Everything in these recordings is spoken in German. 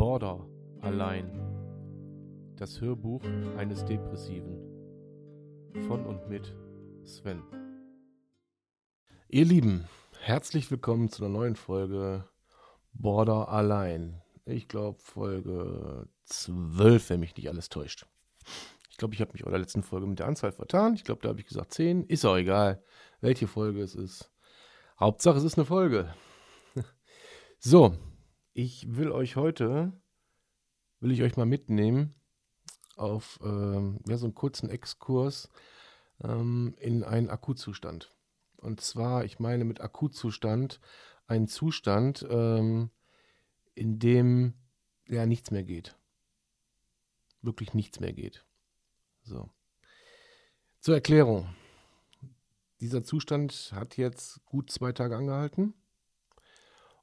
Border allein. Das Hörbuch eines Depressiven. Von und mit Sven. Ihr Lieben, herzlich willkommen zu einer neuen Folge Border allein. Ich glaube Folge 12, wenn mich nicht alles täuscht. Ich glaube, ich habe mich bei der letzten Folge mit der Anzahl vertan. Ich glaube, da habe ich gesagt 10. Ist auch egal, welche Folge es ist. Hauptsache, es ist eine Folge. so, ich will euch heute, will ich euch mal mitnehmen auf ähm, ja, so einen kurzen Exkurs ähm, in einen Akutzustand. Und zwar, ich meine mit Akutzustand einen Zustand, ähm, in dem ja nichts mehr geht. Wirklich nichts mehr geht. So. Zur Erklärung. Dieser Zustand hat jetzt gut zwei Tage angehalten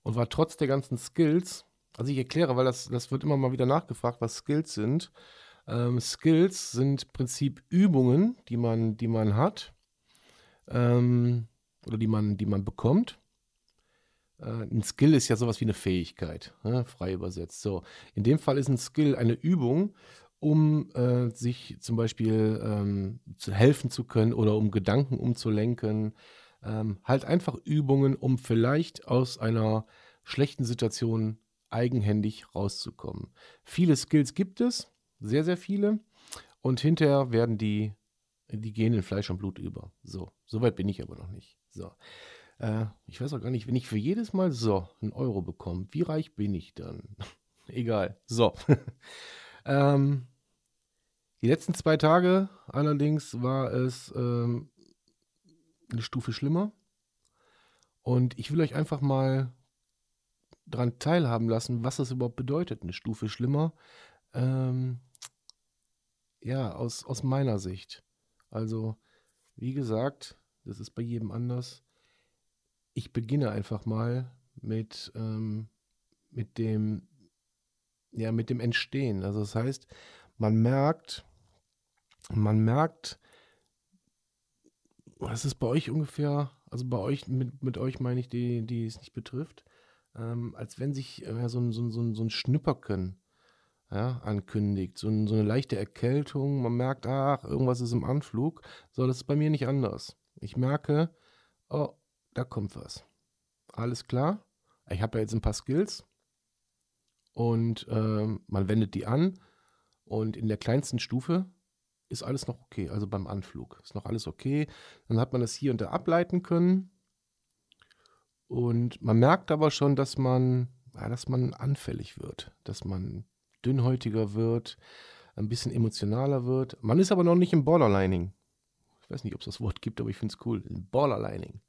und war trotz der ganzen Skills, also ich erkläre, weil das, das wird immer mal wieder nachgefragt, was Skills sind. Ähm, Skills sind im Prinzip Übungen, die man, die man hat ähm, oder die man, die man bekommt. Äh, ein Skill ist ja sowas wie eine Fähigkeit, ne? frei übersetzt. So, in dem Fall ist ein Skill eine Übung, um äh, sich zum Beispiel ähm, zu helfen zu können oder um Gedanken umzulenken, ähm, halt einfach Übungen, um vielleicht aus einer schlechten Situation eigenhändig rauszukommen. Viele Skills gibt es, sehr, sehr viele. Und hinterher werden die, die gehen in Fleisch und Blut über. So, soweit bin ich aber noch nicht. So. Äh, ich weiß auch gar nicht, wenn ich für jedes Mal so einen Euro bekomme, wie reich bin ich dann? Egal. So. ähm, die letzten zwei Tage allerdings war es ähm, eine Stufe schlimmer. Und ich will euch einfach mal daran teilhaben lassen, was das überhaupt bedeutet, eine Stufe schlimmer. Ähm, ja, aus, aus meiner Sicht. Also, wie gesagt, das ist bei jedem anders. Ich beginne einfach mal mit, ähm, mit dem, ja, mit dem Entstehen. Also das heißt, man merkt, man merkt, was ist bei euch ungefähr, also bei euch, mit, mit euch meine ich, die, die es nicht betrifft, ähm, als wenn sich äh, so, ein, so, so, so ein Schnüpperken ja, ankündigt, so, ein, so, eine leichte Erkältung, man merkt, ach, irgendwas ist im Anflug. So, das ist bei mir nicht anders. Ich merke, oh, da kommt was. Alles klar, ich habe ja jetzt ein paar Skills und ähm, man wendet die an und in der kleinsten Stufe ist alles noch okay, also beim Anflug ist noch alles okay. Dann hat man das hier und da ableiten können. Und man merkt aber schon, dass man, ja, dass man anfällig wird, dass man dünnhäutiger wird, ein bisschen emotionaler wird. Man ist aber noch nicht im Borderlining. Ich weiß nicht, ob es das Wort gibt, aber ich finde es cool. Borderlining.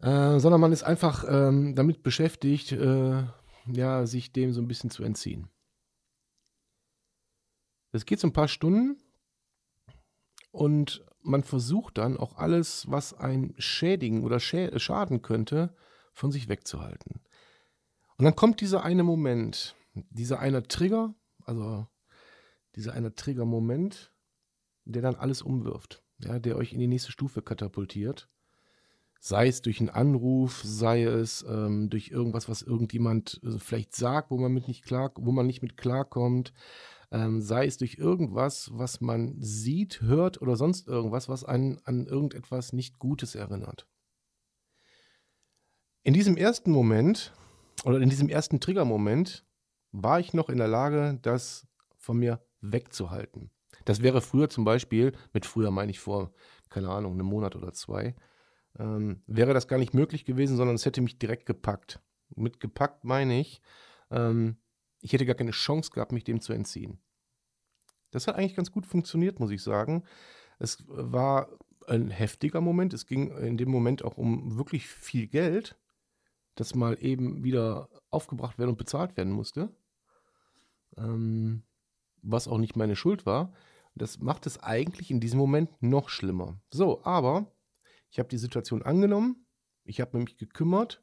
Äh, sondern man ist einfach ähm, damit beschäftigt, äh, ja, sich dem so ein bisschen zu entziehen. Es geht so ein paar Stunden und man versucht dann auch alles, was ein schädigen oder schä schaden könnte, von sich wegzuhalten. Und dann kommt dieser eine Moment, dieser eine Trigger, also dieser eine Trigger-Moment, der dann alles umwirft, ja, der euch in die nächste Stufe katapultiert. Sei es durch einen Anruf, sei es ähm, durch irgendwas, was irgendjemand äh, vielleicht sagt, wo man mit nicht klar, wo man nicht mit klarkommt, ähm, sei es durch irgendwas, was man sieht, hört oder sonst irgendwas, was einen an irgendetwas nicht Gutes erinnert. In diesem ersten Moment oder in diesem ersten Triggermoment war ich noch in der Lage, das von mir wegzuhalten. Das wäre früher zum Beispiel, mit früher meine ich vor, keine Ahnung, einem Monat oder zwei, ähm, wäre das gar nicht möglich gewesen, sondern es hätte mich direkt gepackt. Mit gepackt meine ich, ähm, ich hätte gar keine Chance gehabt, mich dem zu entziehen. Das hat eigentlich ganz gut funktioniert, muss ich sagen. Es war ein heftiger Moment. Es ging in dem Moment auch um wirklich viel Geld, das mal eben wieder aufgebracht werden und bezahlt werden musste. Ähm, was auch nicht meine Schuld war. Das macht es eigentlich in diesem Moment noch schlimmer. So, aber ich habe die Situation angenommen, ich habe mich gekümmert,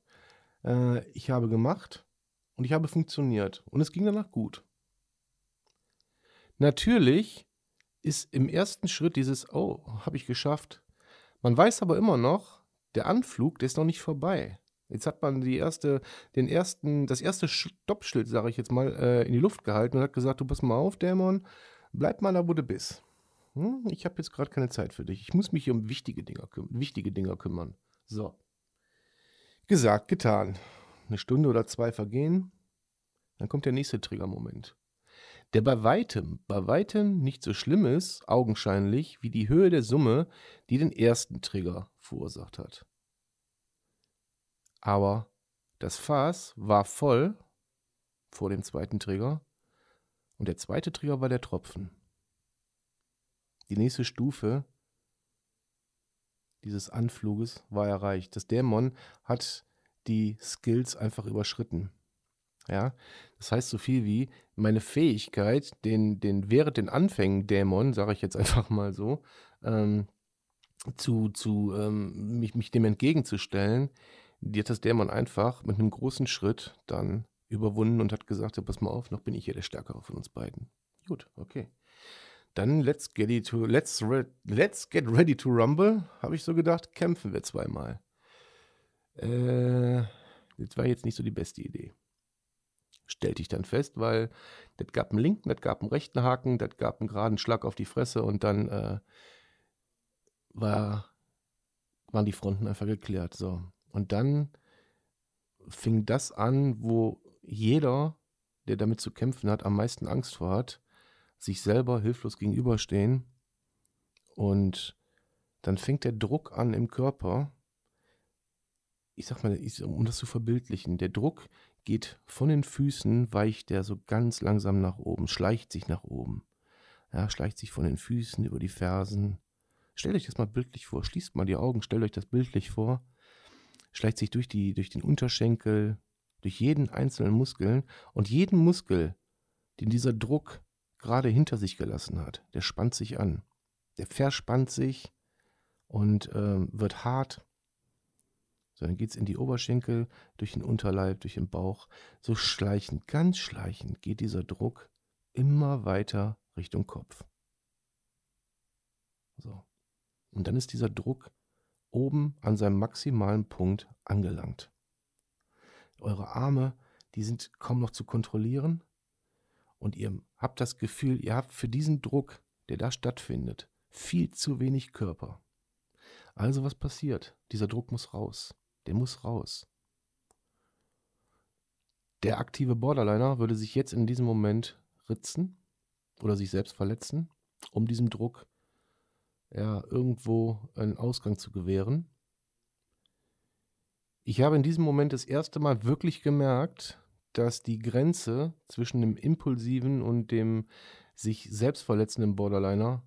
äh, ich habe gemacht und ich habe funktioniert. Und es ging danach gut. Natürlich ist im ersten Schritt dieses, oh, habe ich geschafft. Man weiß aber immer noch, der Anflug, der ist noch nicht vorbei. Jetzt hat man die erste, den ersten, das erste Stoppschild, sage ich jetzt mal, äh, in die Luft gehalten und hat gesagt, du pass mal auf, Dämon, bleib mal da, wo du bist. Hm, ich habe jetzt gerade keine Zeit für dich. Ich muss mich hier um wichtige Dinge, wichtige Dinge kümmern. So. Gesagt, getan. Eine Stunde oder zwei vergehen, dann kommt der nächste Triggermoment. Der bei weitem, bei weitem nicht so schlimm ist, augenscheinlich, wie die Höhe der Summe, die den ersten Trigger verursacht hat. Aber das Fass war voll vor dem zweiten Trigger und der zweite Trigger war der Tropfen. Die nächste Stufe dieses Anfluges war erreicht. Das Dämon hat die Skills einfach überschritten. Ja, das heißt so viel wie meine Fähigkeit, den, den während den Anfängen Dämon, sage ich jetzt einfach mal so, ähm, zu, zu ähm, mich, mich dem entgegenzustellen, die hat das Dämon einfach mit einem großen Schritt dann überwunden und hat gesagt, ja, pass mal auf, noch bin ich hier der Stärkere von uns beiden. Gut, okay. Dann let's get, to, let's, re, let's get ready to rumble, habe ich so gedacht, kämpfen wir zweimal. Äh, das war jetzt nicht so die beste Idee. Stellte ich dann fest, weil das gab einen linken, das gab einen rechten Haken, das gab einen geraden Schlag auf die Fresse und dann äh, war, waren die Fronten einfach geklärt. So. Und dann fing das an, wo jeder, der damit zu kämpfen hat, am meisten Angst vor hat, sich selber hilflos gegenüberstehen. Und dann fängt der Druck an im Körper. Ich sag mal, um das zu verbildlichen, der Druck geht von den Füßen, weicht der so ganz langsam nach oben, schleicht sich nach oben. Ja, schleicht sich von den Füßen über die Fersen. Stellt euch das mal bildlich vor, schließt mal die Augen, stellt euch das bildlich vor. Schleicht sich durch, die, durch den Unterschenkel, durch jeden einzelnen Muskel und jeden Muskel, den dieser Druck gerade hinter sich gelassen hat, der spannt sich an. Der verspannt sich und äh, wird hart. So, dann geht es in die Oberschenkel, durch den Unterleib, durch den Bauch. So schleichend, ganz schleichend geht dieser Druck immer weiter Richtung Kopf. So. Und dann ist dieser Druck oben an seinem maximalen Punkt angelangt. Eure Arme, die sind kaum noch zu kontrollieren und ihr habt das Gefühl, ihr habt für diesen Druck, der da stattfindet, viel zu wenig Körper. Also was passiert? Dieser Druck muss raus. Der muss raus. Der aktive Borderliner würde sich jetzt in diesem Moment ritzen oder sich selbst verletzen, um diesem Druck ja, irgendwo einen Ausgang zu gewähren. Ich habe in diesem Moment das erste Mal wirklich gemerkt, dass die Grenze zwischen dem impulsiven und dem sich selbst verletzenden Borderliner,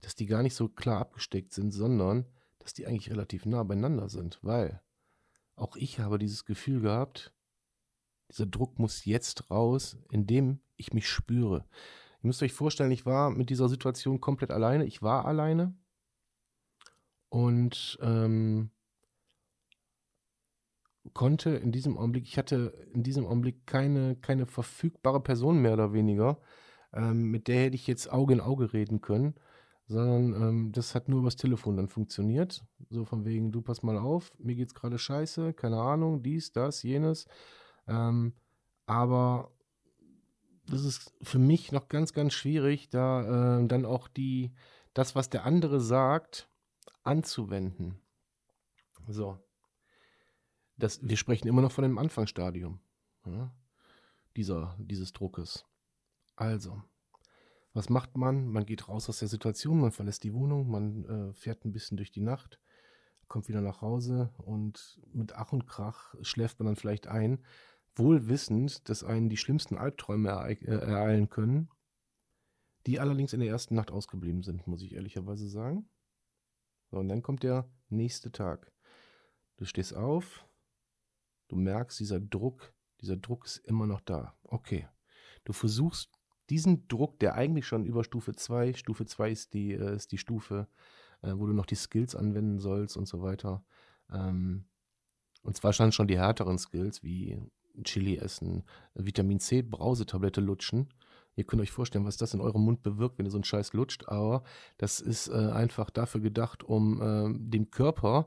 dass die gar nicht so klar abgesteckt sind, sondern dass die eigentlich relativ nah beieinander sind, weil auch ich habe dieses Gefühl gehabt, dieser Druck muss jetzt raus, indem ich mich spüre. Ihr müsst euch vorstellen, ich war mit dieser Situation komplett alleine. Ich war alleine und ähm, konnte in diesem Augenblick, ich hatte in diesem Augenblick keine, keine verfügbare Person mehr oder weniger, ähm, mit der hätte ich jetzt Auge in Auge reden können, sondern ähm, das hat nur übers Telefon dann funktioniert. So von wegen, du pass mal auf, mir geht's gerade scheiße, keine Ahnung, dies, das, jenes. Ähm, aber das ist für mich noch ganz, ganz schwierig, da äh, dann auch die, das, was der andere sagt, anzuwenden. So, das, wir sprechen immer noch von dem Anfangsstadium ja, dieser, dieses Druckes. Also, was macht man? Man geht raus aus der Situation, man verlässt die Wohnung, man äh, fährt ein bisschen durch die Nacht, kommt wieder nach Hause und mit Ach und Krach schläft man dann vielleicht ein, wohl wissend, dass einen die schlimmsten Albträume äh, ereilen können, die allerdings in der ersten Nacht ausgeblieben sind, muss ich ehrlicherweise sagen. So, und dann kommt der nächste Tag. Du stehst auf, Du merkst, dieser Druck, dieser Druck ist immer noch da. Okay. Du versuchst diesen Druck, der eigentlich schon über Stufe 2, Stufe 2 ist die, äh, ist die Stufe, äh, wo du noch die Skills anwenden sollst und so weiter. Ähm, und zwar schon schon die härteren Skills wie Chili essen, Vitamin C, Brausetablette lutschen. Ihr könnt euch vorstellen, was das in eurem Mund bewirkt, wenn ihr so einen Scheiß lutscht, aber das ist äh, einfach dafür gedacht, um dem Körper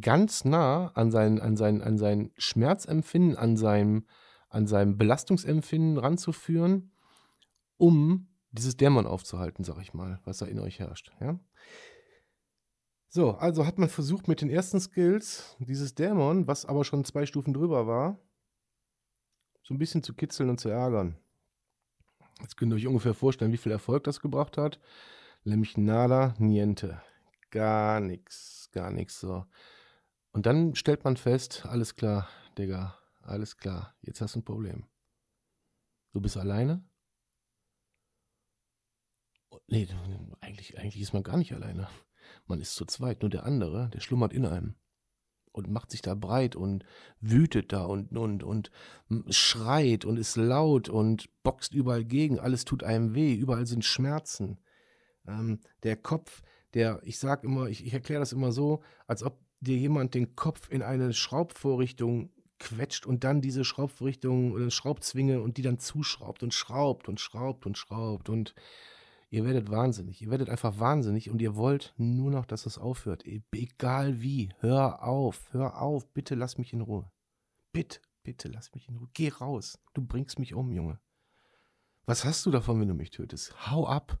ganz nah an sein, an sein, an sein Schmerzempfinden, an seinem, an seinem Belastungsempfinden ranzuführen, um dieses Dämon aufzuhalten, sag ich mal, was da in euch herrscht. Ja? So, also hat man versucht mit den ersten Skills dieses Dämon, was aber schon zwei Stufen drüber war, so ein bisschen zu kitzeln und zu ärgern. Jetzt könnt ihr euch ungefähr vorstellen, wie viel Erfolg das gebracht hat. Nämlich nada, niente. Gar nichts, gar nichts so. Und dann stellt man fest, alles klar, Digga, alles klar, jetzt hast du ein Problem. Du bist alleine? Nee, eigentlich, eigentlich ist man gar nicht alleine. Man ist zu zweit, nur der andere, der schlummert in einem und macht sich da breit und wütet da und, und, und schreit und ist laut und boxt überall gegen. Alles tut einem weh, überall sind Schmerzen. Ähm, der Kopf, der, ich sag immer, ich, ich erkläre das immer so, als ob dir jemand den Kopf in eine Schraubvorrichtung quetscht und dann diese Schraubvorrichtung oder Schraubzwinge und die dann zuschraubt und schraubt und schraubt und schraubt und ihr werdet wahnsinnig. Ihr werdet einfach wahnsinnig und ihr wollt nur noch, dass es aufhört. E, egal wie. Hör auf, hör auf. Bitte lass mich in Ruhe. Bitte, bitte lass mich in Ruhe. Geh raus. Du bringst mich um, Junge. Was hast du davon, wenn du mich tötest? Hau ab.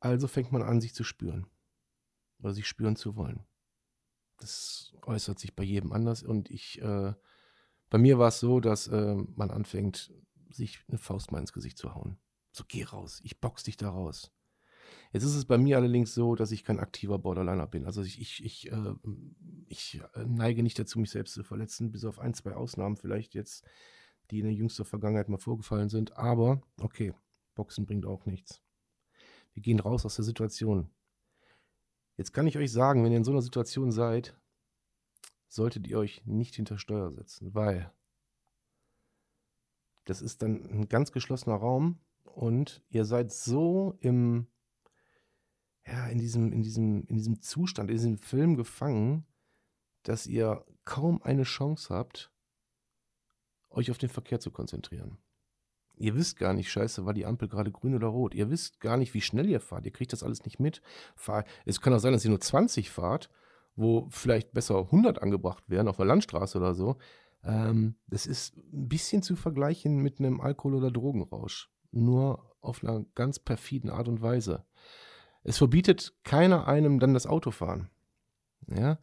Also fängt man an, sich zu spüren. Oder sich spüren zu wollen. Das äußert sich bei jedem anders. Und ich, äh, bei mir war es so, dass äh, man anfängt, sich eine Faust mal ins Gesicht zu hauen. So, geh raus, ich box dich da raus. Jetzt ist es bei mir allerdings so, dass ich kein aktiver Borderliner bin. Also ich, ich, ich, äh, ich neige nicht dazu, mich selbst zu verletzen, bis auf ein, zwei Ausnahmen vielleicht jetzt, die in der jüngsten Vergangenheit mal vorgefallen sind. Aber okay, Boxen bringt auch nichts. Wir gehen raus aus der Situation. Jetzt kann ich euch sagen, wenn ihr in so einer Situation seid, solltet ihr euch nicht hinter Steuer setzen, weil das ist dann ein ganz geschlossener Raum und ihr seid so im, ja, in diesem, in diesem, in diesem Zustand, in diesem Film gefangen, dass ihr kaum eine Chance habt, euch auf den Verkehr zu konzentrieren. Ihr wisst gar nicht, scheiße, war die Ampel gerade grün oder rot. Ihr wisst gar nicht, wie schnell ihr fahrt. Ihr kriegt das alles nicht mit. Es kann auch sein, dass ihr nur 20 fahrt, wo vielleicht besser 100 angebracht werden auf der Landstraße oder so. Ähm, das ist ein bisschen zu vergleichen mit einem Alkohol- oder Drogenrausch. Nur auf einer ganz perfiden Art und Weise. Es verbietet keiner einem dann das Autofahren. Ja.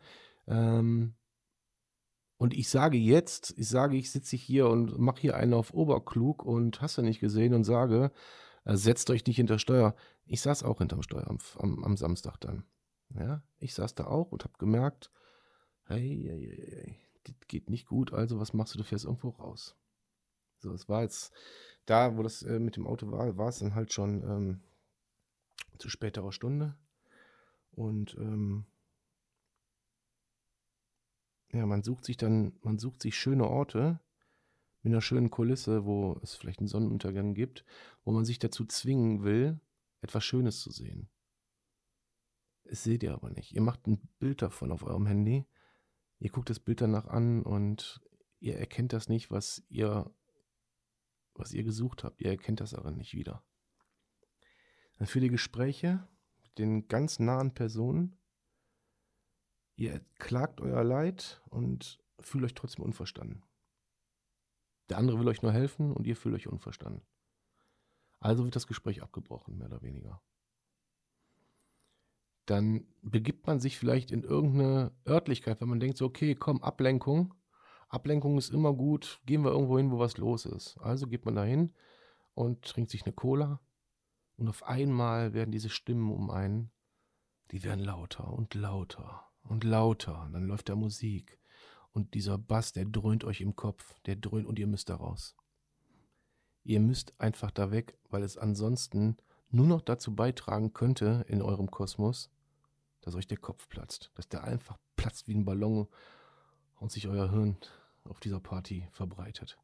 Ähm, und ich sage jetzt, ich sage, ich sitze hier und mache hier einen auf Oberklug und hast du nicht gesehen und sage, äh, setzt euch nicht hinter Steuer. Ich saß auch hinterm Steuer am, am, am Samstag dann. Ja, ich saß da auch und habe gemerkt, hey, hey, hey, hey, das geht nicht gut, also was machst du, du fährst irgendwo raus. So, es war jetzt, da, wo das äh, mit dem Auto war, war es dann halt schon ähm, zu späterer Stunde. Und ähm, ja, man sucht sich dann, man sucht sich schöne Orte mit einer schönen Kulisse, wo es vielleicht einen Sonnenuntergang gibt, wo man sich dazu zwingen will, etwas Schönes zu sehen. Das seht ihr aber nicht. Ihr macht ein Bild davon auf eurem Handy. Ihr guckt das Bild danach an und ihr erkennt das nicht, was ihr, was ihr gesucht habt. Ihr erkennt das aber nicht wieder. Dann für die Gespräche mit den ganz nahen Personen Ihr klagt euer Leid und fühlt euch trotzdem unverstanden. Der andere will euch nur helfen und ihr fühlt euch unverstanden. Also wird das Gespräch abgebrochen, mehr oder weniger. Dann begibt man sich vielleicht in irgendeine Örtlichkeit, wenn man denkt so, okay, komm, Ablenkung. Ablenkung ist immer gut, gehen wir irgendwo hin, wo was los ist. Also geht man da hin und trinkt sich eine Cola und auf einmal werden diese Stimmen um einen, die werden lauter und lauter und lauter. Und dann läuft da Musik. Und dieser Bass, der dröhnt euch im Kopf. Der dröhnt und ihr müsst da raus. Ihr müsst einfach da weg, weil es ansonsten nur noch dazu beitragen könnte in eurem Kosmos, dass euch der Kopf platzt. Dass der einfach platzt wie ein Ballon und sich euer Hirn auf dieser Party verbreitet.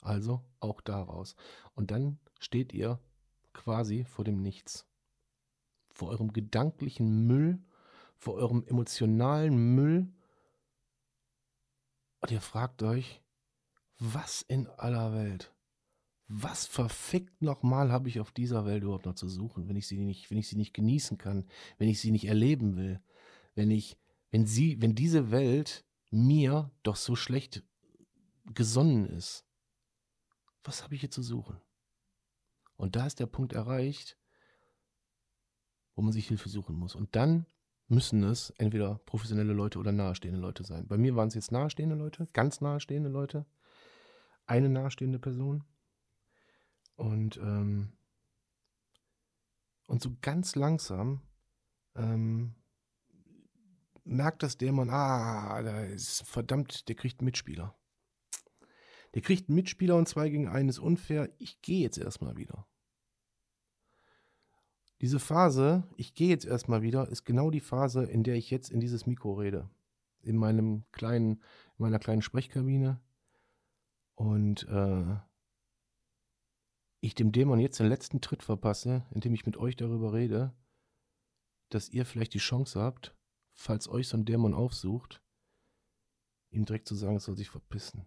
Also auch daraus. Und dann steht ihr quasi vor dem Nichts. Vor eurem gedanklichen Müll vor eurem emotionalen Müll und ihr fragt euch, was in aller Welt, was verfickt nochmal habe ich auf dieser Welt überhaupt noch zu suchen, wenn ich sie nicht, wenn ich sie nicht genießen kann, wenn ich sie nicht erleben will, wenn ich, wenn sie, wenn diese Welt mir doch so schlecht gesonnen ist, was habe ich hier zu suchen? Und da ist der Punkt erreicht, wo man sich Hilfe suchen muss. Und dann müssen es entweder professionelle Leute oder nahestehende Leute sein. Bei mir waren es jetzt nahestehende Leute, ganz nahestehende Leute, eine nahestehende Person. Und, ähm, und so ganz langsam ähm, merkt das Dämon, ah, da ist verdammt, der kriegt einen Mitspieler. Der kriegt einen Mitspieler und zwei gegen einen ist unfair. Ich gehe jetzt erstmal wieder. Diese Phase, ich gehe jetzt erstmal wieder, ist genau die Phase, in der ich jetzt in dieses Mikro rede. In meinem kleinen, in meiner kleinen Sprechkabine. Und äh, ich dem Dämon jetzt den letzten Tritt verpasse, indem ich mit euch darüber rede, dass ihr vielleicht die Chance habt, falls euch so ein Dämon aufsucht, ihm direkt zu sagen, es soll sich verpissen.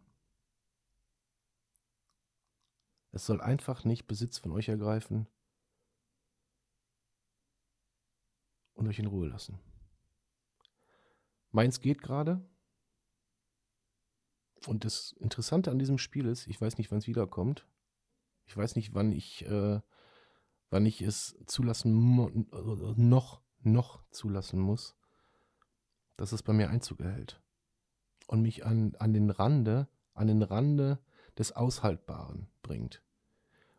Es soll einfach nicht Besitz von euch ergreifen und euch in Ruhe lassen. Meins geht gerade. Und das Interessante an diesem Spiel ist, ich weiß nicht, wann es wiederkommt. Ich weiß nicht, wann ich, äh, wann ich es zulassen noch, noch zulassen muss, dass es bei mir Einzug erhält. Und mich an, an den Rande, an den Rande des Aushaltbaren bringt.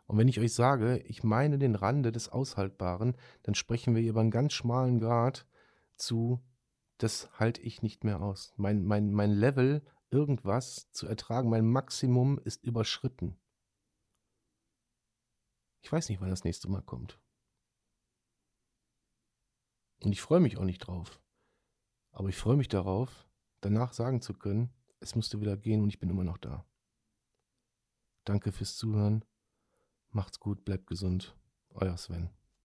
Und wenn ich euch sage, ich meine den Rande des Aushaltbaren, dann sprechen wir über einen ganz schmalen Grad zu, das halte ich nicht mehr aus. Mein, mein, mein Level, irgendwas zu ertragen, mein Maximum ist überschritten. Ich weiß nicht, wann das nächste Mal kommt. Und ich freue mich auch nicht drauf. Aber ich freue mich darauf, danach sagen zu können, es musste wieder gehen und ich bin immer noch da. Danke fürs Zuhören. Macht's gut, bleibt gesund. Euer Sven.